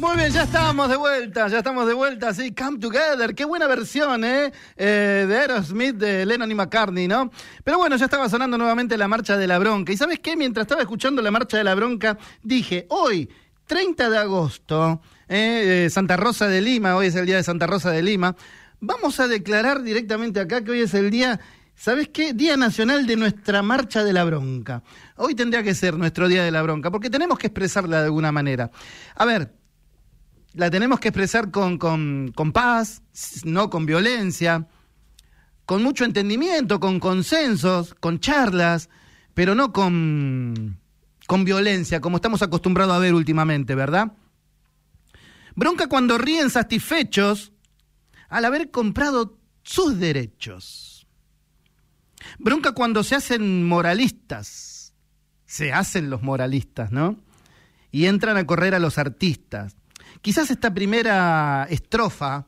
Muy bien, ya estamos de vuelta, ya estamos de vuelta, sí, Come Together, qué buena versión, ¿eh? eh de Aerosmith, de Lennon y McCartney, ¿no? Pero bueno, ya estaba sonando nuevamente la Marcha de la Bronca. ¿Y sabes qué? Mientras estaba escuchando la Marcha de la Bronca, dije, hoy, 30 de agosto, eh, Santa Rosa de Lima, hoy es el día de Santa Rosa de Lima, vamos a declarar directamente acá que hoy es el día ¿Sabes qué? Día Nacional de nuestra Marcha de la Bronca. Hoy tendría que ser nuestro Día de la Bronca, porque tenemos que expresarla de alguna manera. A ver, la tenemos que expresar con, con, paz, no con violencia, con mucho entendimiento, con consensos, con charlas, pero no con, con violencia, como estamos acostumbrados a ver últimamente, ¿verdad? Bronca cuando ríen satisfechos al haber comprado sus derechos. Bronca cuando se hacen moralistas. Se hacen los moralistas, ¿no? Y entran a correr a los artistas. Quizás esta primera estrofa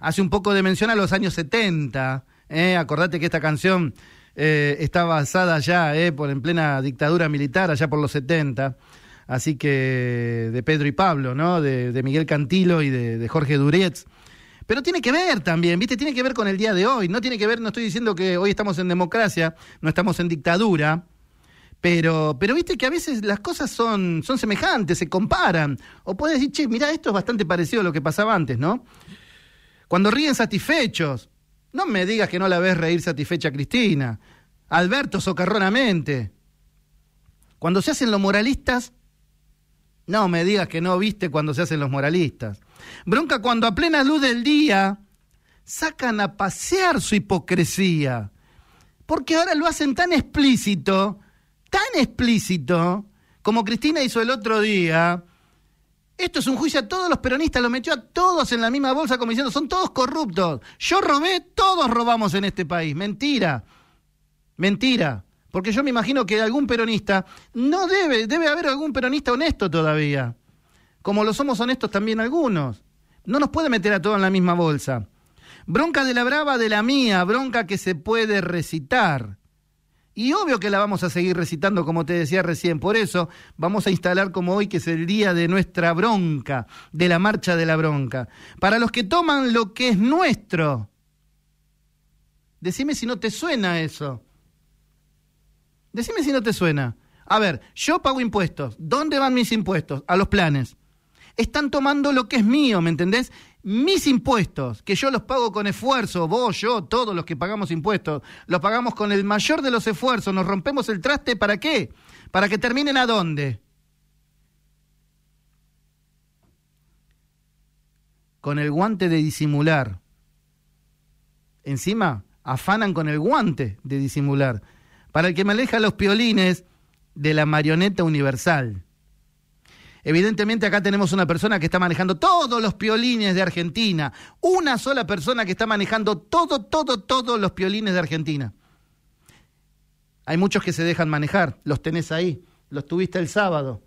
hace un poco de mención a los años 70. ¿eh? Acordate que esta canción eh, está basada ya eh, por, en plena dictadura militar, allá por los 70. Así que de Pedro y Pablo, ¿no? De, Miguel Cantilo y de, Jorge Durietz. Pero tiene que ver también, ¿viste? Tiene que ver con el día de hoy. No tiene que ver, no estoy diciendo que hoy estamos en democracia, no estamos en dictadura. Pero, pero viste que a veces las cosas son, son semejantes, se comparan. O puedes decir, che, mira, esto es bastante parecido a lo que pasaba antes, ¿no? Cuando ríen satisfechos, no me digas que no la ves reír satisfecha a Cristina. Alberto socarronamente. Cuando se hacen los moralistas, no me digas que no viste cuando se hacen los moralistas. Bronca cuando a plena luz del día sacan a pasear su hipocresía. Porque ahora lo hacen tan explícito tan explícito como Cristina hizo el otro día. Esto es un juicio a todos los peronistas, lo metió a todos en la misma bolsa como diciendo, son todos corruptos. Yo robé, todos robamos en este país. Mentira. Mentira. Porque yo me imagino que algún peronista no debe, debe haber algún peronista honesto todavía. Como lo somos honestos también algunos. No nos puede meter a todos en la misma bolsa. Bronca de la brava de la mía, bronca que se puede recitar. Y obvio que la vamos a seguir recitando, como te decía recién. Por eso vamos a instalar como hoy, que es el día de nuestra bronca, de la marcha de la bronca. Para los que toman lo que es nuestro. Decime si no te suena eso. Decime si no te suena. A ver, yo pago impuestos. ¿Dónde van mis impuestos? A los planes. Están tomando lo que es mío, ¿me entendés? Mis impuestos, que yo los pago con esfuerzo, vos, yo, todos los que pagamos impuestos, los pagamos con el mayor de los esfuerzos, nos rompemos el traste, ¿para qué? Para que terminen a dónde? Con el guante de disimular. Encima, afanan con el guante de disimular. Para el que me aleja los piolines de la marioneta universal. Evidentemente acá tenemos una persona que está manejando todos los piolines de Argentina. Una sola persona que está manejando todo, todo, todos los piolines de Argentina. Hay muchos que se dejan manejar, los tenés ahí, los tuviste el sábado,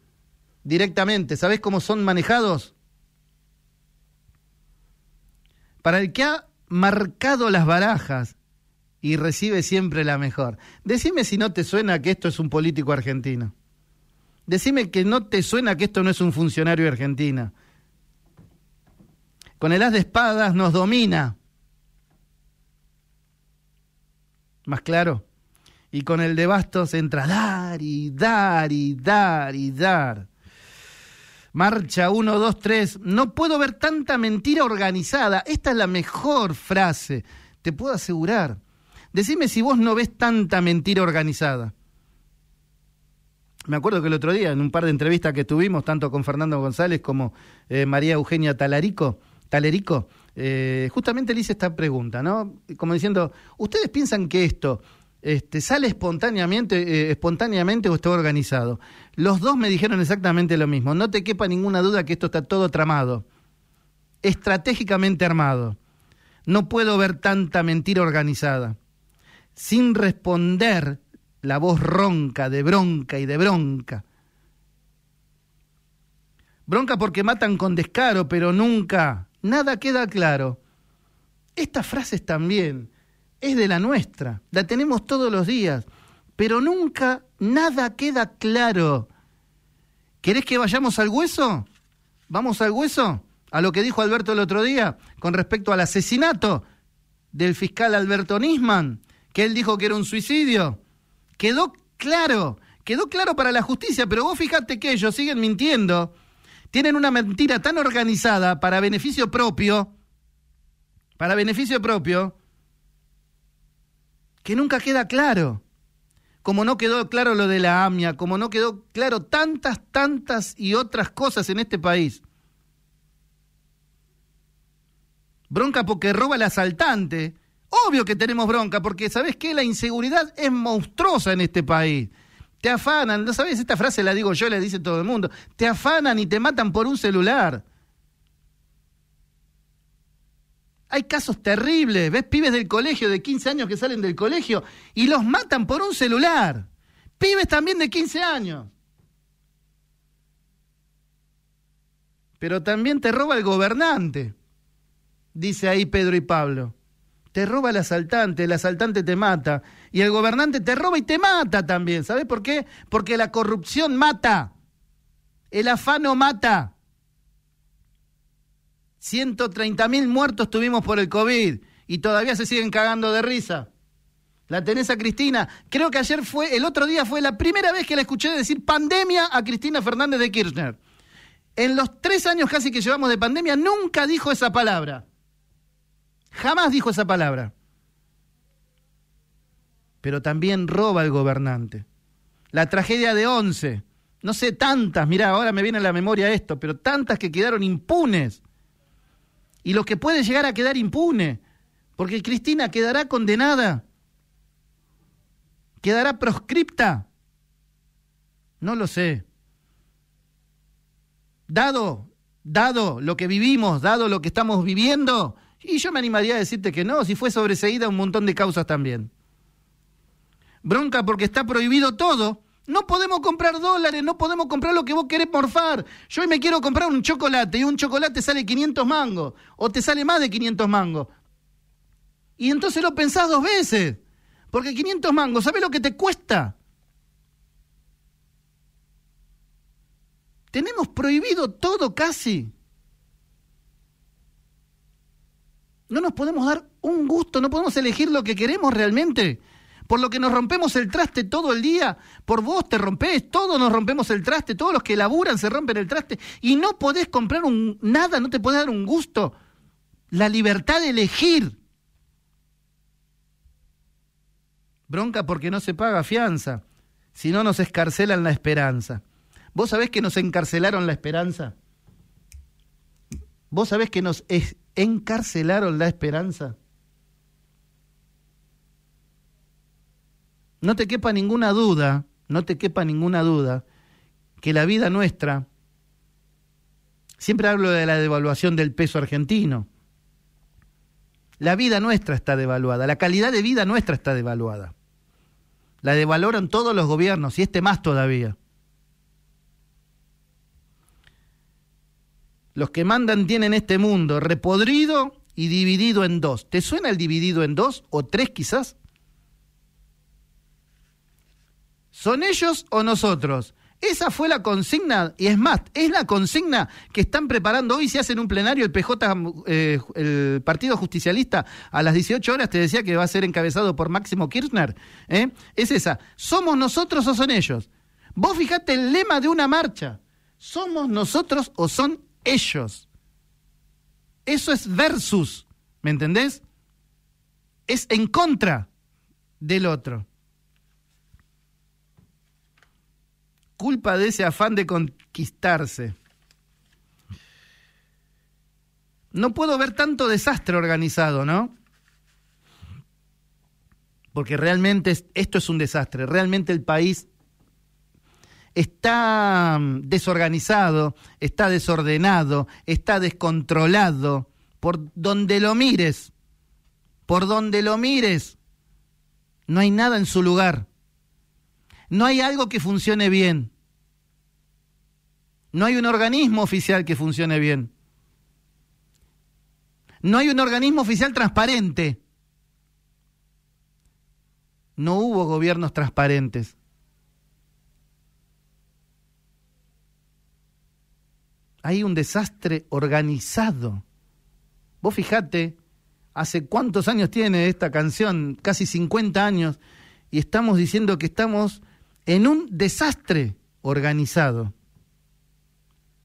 directamente. ¿Sabés cómo son manejados? Para el que ha marcado las barajas y recibe siempre la mejor. Decime si no te suena que esto es un político argentino. Decime que no te suena que esto no es un funcionario de Argentina. Con el as de espadas nos domina. ¿Más claro? Y con el de bastos entra dar y dar y dar y dar. Marcha 1, 2, 3. No puedo ver tanta mentira organizada. Esta es la mejor frase, te puedo asegurar. Decime si vos no ves tanta mentira organizada me acuerdo que el otro día, en un par de entrevistas que tuvimos, tanto con Fernando González como eh, María Eugenia Talarico, Talerico, eh, justamente le hice esta pregunta, ¿no? Como diciendo, ¿ustedes piensan que esto este, sale espontáneamente, eh, espontáneamente o está organizado? Los dos me dijeron exactamente lo mismo. No te quepa ninguna duda que esto está todo tramado, estratégicamente armado. No puedo ver tanta mentira organizada. Sin responder la voz ronca de bronca y de bronca. Bronca porque matan con descaro, pero nunca, nada queda claro. Estas frases también es de la nuestra, la tenemos todos los días, pero nunca nada queda claro. ¿Querés que vayamos al hueso? ¿Vamos al hueso? A lo que dijo Alberto el otro día con respecto al asesinato del fiscal Alberto Nisman, que él dijo que era un suicidio. Quedó claro, quedó claro para la justicia, pero vos fíjate que ellos siguen mintiendo. Tienen una mentira tan organizada para beneficio propio, para beneficio propio, que nunca queda claro. Como no quedó claro lo de la AMIA, como no quedó claro tantas, tantas y otras cosas en este país. Bronca porque roba el asaltante. Obvio que tenemos bronca, porque ¿sabes qué? La inseguridad es monstruosa en este país. Te afanan, ¿no sabes? Esta frase la digo yo, la dice todo el mundo. Te afanan y te matan por un celular. Hay casos terribles, ves pibes del colegio de 15 años que salen del colegio y los matan por un celular. Pibes también de 15 años. Pero también te roba el gobernante, dice ahí Pedro y Pablo. Te roba el asaltante, el asaltante te mata y el gobernante te roba y te mata también. ¿Sabes por qué? Porque la corrupción mata, el afano mata. 130 mil muertos tuvimos por el COVID y todavía se siguen cagando de risa. La tenés a Cristina. Creo que ayer fue, el otro día fue la primera vez que la escuché decir pandemia a Cristina Fernández de Kirchner. En los tres años casi que llevamos de pandemia nunca dijo esa palabra. Jamás dijo esa palabra. Pero también roba el gobernante. La tragedia de Once. No sé, tantas, mirá, ahora me viene a la memoria esto, pero tantas que quedaron impunes y los que pueden llegar a quedar impune, porque Cristina quedará condenada, quedará proscripta. No lo sé. Dado, dado lo que vivimos, dado lo que estamos viviendo, y yo me animaría a decirte que no, si fue sobreseída un montón de causas también. Bronca porque está prohibido todo no podemos comprar dólares, no podemos comprar lo que vos querés morfar. Yo hoy me quiero comprar un chocolate y un chocolate sale 500 mangos o te sale más de 500 mangos. Y entonces lo pensás dos veces. Porque 500 mangos, ¿sabés lo que te cuesta? Tenemos prohibido todo casi. No nos podemos dar un gusto, no podemos elegir lo que queremos realmente por lo que nos rompemos el traste todo el día, por vos te rompés, todos nos rompemos el traste, todos los que laburan se rompen el traste y no podés comprar un, nada, no te podés dar un gusto. La libertad de elegir. Bronca porque no se paga fianza, si no nos escarcelan la esperanza. ¿Vos sabés que nos encarcelaron la esperanza? ¿Vos sabés que nos encarcelaron la esperanza? no te quepa ninguna duda, no te quepa ninguna duda, que la vida nuestra, siempre hablo de la devaluación del peso argentino, la vida nuestra está devaluada, la calidad de vida nuestra está devaluada. La devaloran todos los gobiernos y este más todavía. Los que mandan tienen este mundo repodrido y dividido en dos. ¿Te suena el dividido en dos o tres quizás? ¿Son ellos o nosotros? Esa fue la consigna, y es más, es la consigna que están preparando hoy si hacen un plenario el PJ, eh, el Partido Justicialista, a las 18 horas te decía que va a ser encabezado por Máximo Kirchner. ¿eh? Es esa, ¿somos nosotros o son ellos? Vos fijate el lema de una marcha, ¿somos nosotros o son ellos? Eso es versus, ¿me entendés? Es en contra del otro. culpa de ese afán de conquistarse. No puedo ver tanto desastre organizado, ¿no? Porque realmente esto es un desastre, realmente el país está mm, desorganizado, está desordenado, está descontrolado, por donde lo mires, por donde lo mires, no hay nada en su lugar. No hay algo que funcione bien. No hay un organismo oficial que funcione bien. No hay un organismo oficial transparente. No hubo gobiernos transparentes. Hay un desastre organizado. Vos fijate, hace cuántos años tiene esta canción, casi 50 años, y estamos diciendo que estamos en un desastre organizado.